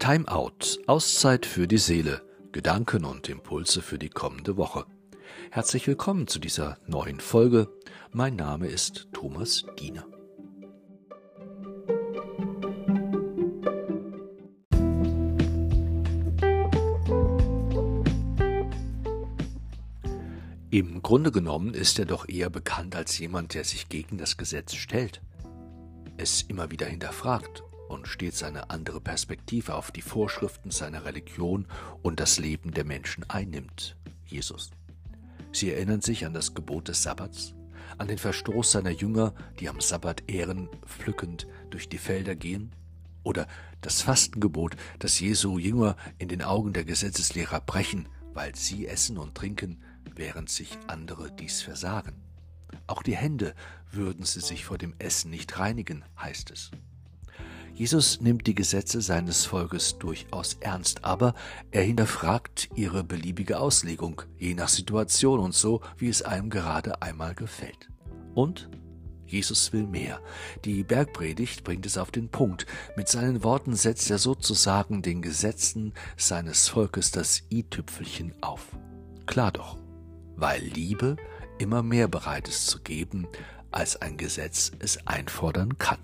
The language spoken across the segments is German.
Time Out, Auszeit für die Seele, Gedanken und Impulse für die kommende Woche. Herzlich willkommen zu dieser neuen Folge. Mein Name ist Thomas Diener. Im Grunde genommen ist er doch eher bekannt als jemand, der sich gegen das Gesetz stellt, es immer wieder hinterfragt und stets eine andere Perspektive auf die Vorschriften seiner Religion und das Leben der Menschen einnimmt, Jesus. Sie erinnern sich an das Gebot des Sabbats, an den Verstoß seiner Jünger, die am Sabbat Ehren pflückend durch die Felder gehen, oder das Fastengebot, das Jesu Jünger in den Augen der Gesetzeslehrer brechen, weil sie essen und trinken, während sich andere dies versagen. Auch die Hände würden sie sich vor dem Essen nicht reinigen, heißt es. Jesus nimmt die Gesetze seines Volkes durchaus ernst, aber er hinterfragt ihre beliebige Auslegung, je nach Situation und so, wie es einem gerade einmal gefällt. Und Jesus will mehr. Die Bergpredigt bringt es auf den Punkt. Mit seinen Worten setzt er sozusagen den Gesetzen seines Volkes das i-Tüpfelchen auf. Klar doch, weil Liebe immer mehr bereit ist zu geben, als ein Gesetz es einfordern kann.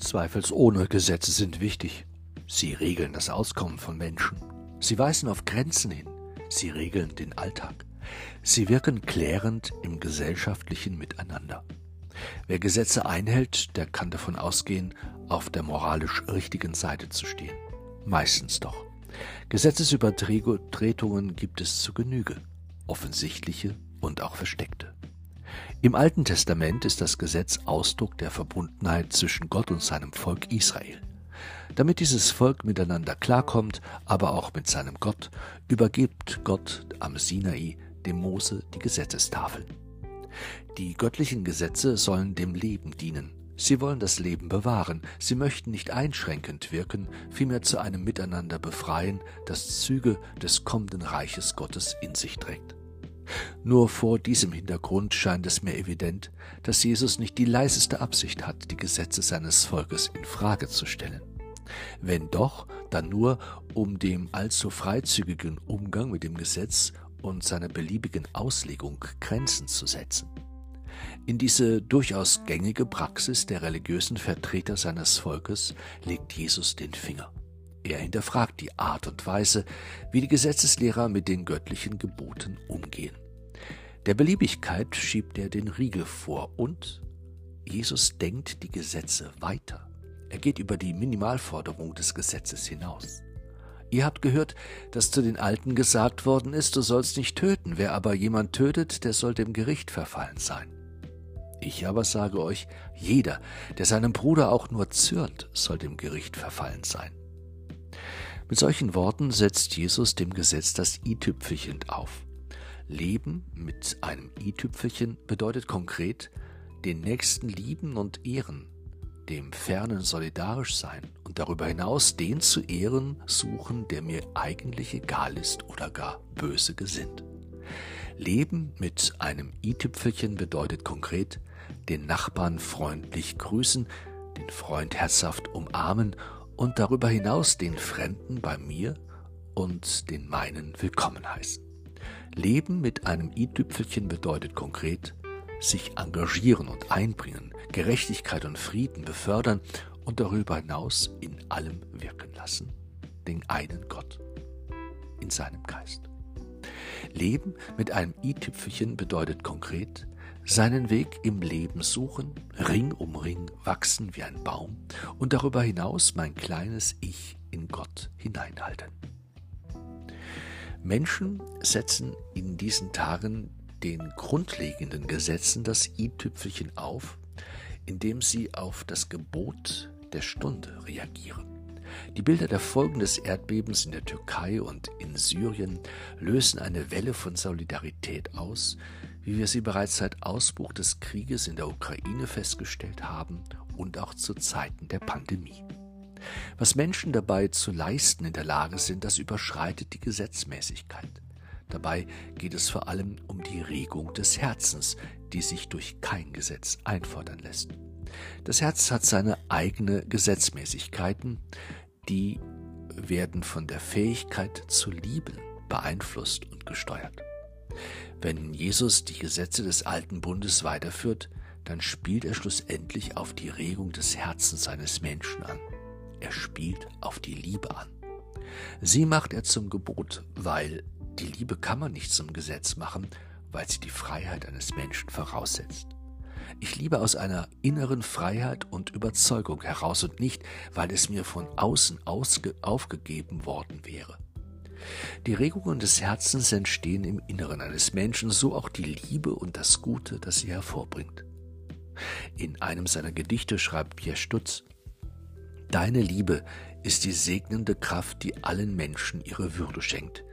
Zweifelsohne Gesetze sind wichtig. Sie regeln das Auskommen von Menschen. Sie weisen auf Grenzen hin. Sie regeln den Alltag. Sie wirken klärend im gesellschaftlichen Miteinander. Wer Gesetze einhält, der kann davon ausgehen, auf der moralisch richtigen Seite zu stehen. Meistens doch. Gesetzesübertretungen gibt es zu Genüge, offensichtliche und auch versteckte. Im Alten Testament ist das Gesetz Ausdruck der Verbundenheit zwischen Gott und seinem Volk Israel. Damit dieses Volk miteinander klarkommt, aber auch mit seinem Gott, übergibt Gott am Sinai dem Mose die Gesetzestafeln. Die göttlichen Gesetze sollen dem Leben dienen. Sie wollen das Leben bewahren, sie möchten nicht einschränkend wirken, vielmehr zu einem Miteinander befreien, das Züge des kommenden Reiches Gottes in sich trägt. Nur vor diesem Hintergrund scheint es mir evident, dass Jesus nicht die leiseste Absicht hat, die Gesetze seines Volkes in Frage zu stellen. Wenn doch, dann nur, um dem allzu freizügigen Umgang mit dem Gesetz und seiner beliebigen Auslegung Grenzen zu setzen. In diese durchaus gängige Praxis der religiösen Vertreter seines Volkes legt Jesus den Finger. Er hinterfragt die Art und Weise, wie die Gesetzeslehrer mit den göttlichen Geboten umgehen. Der Beliebigkeit schiebt er den Riegel vor und Jesus denkt die Gesetze weiter. Er geht über die Minimalforderung des Gesetzes hinaus. Ihr habt gehört, dass zu den Alten gesagt worden ist, du sollst nicht töten, wer aber jemand tötet, der soll dem Gericht verfallen sein. Ich aber sage euch, jeder, der seinem Bruder auch nur zürnt, soll dem Gericht verfallen sein. Mit solchen Worten setzt Jesus dem Gesetz das i-Tüpfelchen auf. Leben mit einem i-Tüpfelchen bedeutet konkret, den Nächsten lieben und ehren, dem Fernen solidarisch sein und darüber hinaus den zu ehren suchen, der mir eigentlich egal ist oder gar böse gesinnt. Leben mit einem i-Tüpfelchen bedeutet konkret, den Nachbarn freundlich grüßen, den Freund herzhaft umarmen und darüber hinaus den Fremden bei mir und den meinen willkommen heißen. Leben mit einem i-Tüpfelchen bedeutet konkret, sich engagieren und einbringen, Gerechtigkeit und Frieden befördern und darüber hinaus in allem wirken lassen, den einen Gott in seinem Geist. Leben mit einem i-Tüpfelchen bedeutet konkret, seinen Weg im Leben suchen, Ring um Ring wachsen wie ein Baum und darüber hinaus mein kleines Ich in Gott hineinhalten. Menschen setzen in diesen Tagen den grundlegenden Gesetzen das i-Tüpfelchen auf, indem sie auf das Gebot der Stunde reagieren. Die Bilder der Folgen des Erdbebens in der Türkei und in Syrien lösen eine Welle von Solidarität aus, wie wir sie bereits seit Ausbruch des Krieges in der Ukraine festgestellt haben und auch zu Zeiten der Pandemie. Was Menschen dabei zu leisten in der Lage sind, das überschreitet die Gesetzmäßigkeit. Dabei geht es vor allem um die Regung des Herzens, die sich durch kein Gesetz einfordern lässt. Das Herz hat seine eigene Gesetzmäßigkeiten, die werden von der Fähigkeit zu lieben beeinflusst und gesteuert. Wenn Jesus die Gesetze des alten Bundes weiterführt, dann spielt er schlussendlich auf die Regung des Herzens seines Menschen an. Er spielt auf die Liebe an. Sie macht er zum Gebot, weil die Liebe kann man nicht zum Gesetz machen, weil sie die Freiheit eines Menschen voraussetzt. Ich liebe aus einer inneren Freiheit und Überzeugung heraus und nicht, weil es mir von außen aufgegeben worden wäre. Die Regungen des Herzens entstehen im Inneren eines Menschen, so auch die Liebe und das Gute, das sie hervorbringt. In einem seiner Gedichte schreibt Pierre Stutz, Deine Liebe ist die segnende Kraft, die allen Menschen ihre Würde schenkt,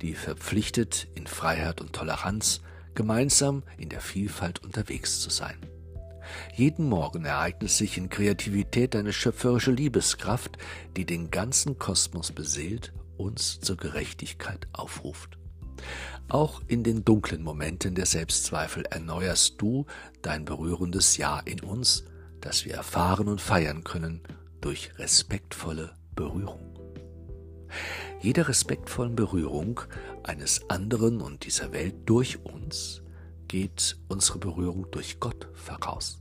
die verpflichtet, in Freiheit und Toleranz gemeinsam in der Vielfalt unterwegs zu sein. Jeden Morgen ereignet sich in Kreativität eine schöpferische Liebeskraft, die den ganzen Kosmos beseelt, uns zur Gerechtigkeit aufruft. Auch in den dunklen Momenten der Selbstzweifel erneuerst du dein berührendes Ja in uns, das wir erfahren und feiern können durch respektvolle Berührung. Jeder respektvollen Berührung eines anderen und dieser Welt durch uns geht unsere Berührung durch Gott voraus.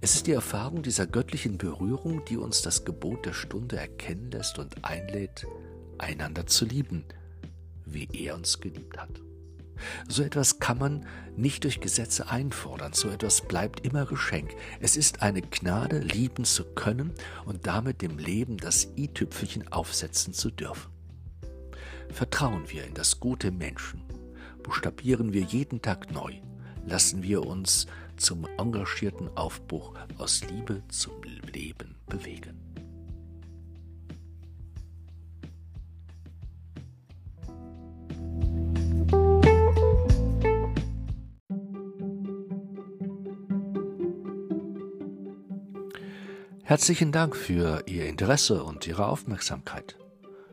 Es ist die Erfahrung dieser göttlichen Berührung, die uns das Gebot der Stunde erkennen lässt und einlädt, einander zu lieben, wie er uns geliebt hat. So etwas kann man nicht durch Gesetze einfordern, so etwas bleibt immer Geschenk. Es ist eine Gnade, lieben zu können und damit dem Leben das i-Tüpfelchen aufsetzen zu dürfen. Vertrauen wir in das gute Menschen, buchstabieren wir jeden Tag neu, lassen wir uns zum engagierten Aufbruch aus Liebe zum Leben bewegen. Herzlichen Dank für Ihr Interesse und Ihre Aufmerksamkeit.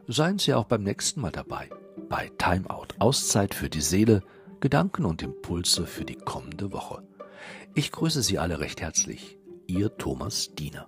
Seien Sie auch beim nächsten Mal dabei bei Timeout Auszeit für die Seele, Gedanken und Impulse für die kommende Woche. Ich grüße Sie alle recht herzlich. Ihr Thomas Diener.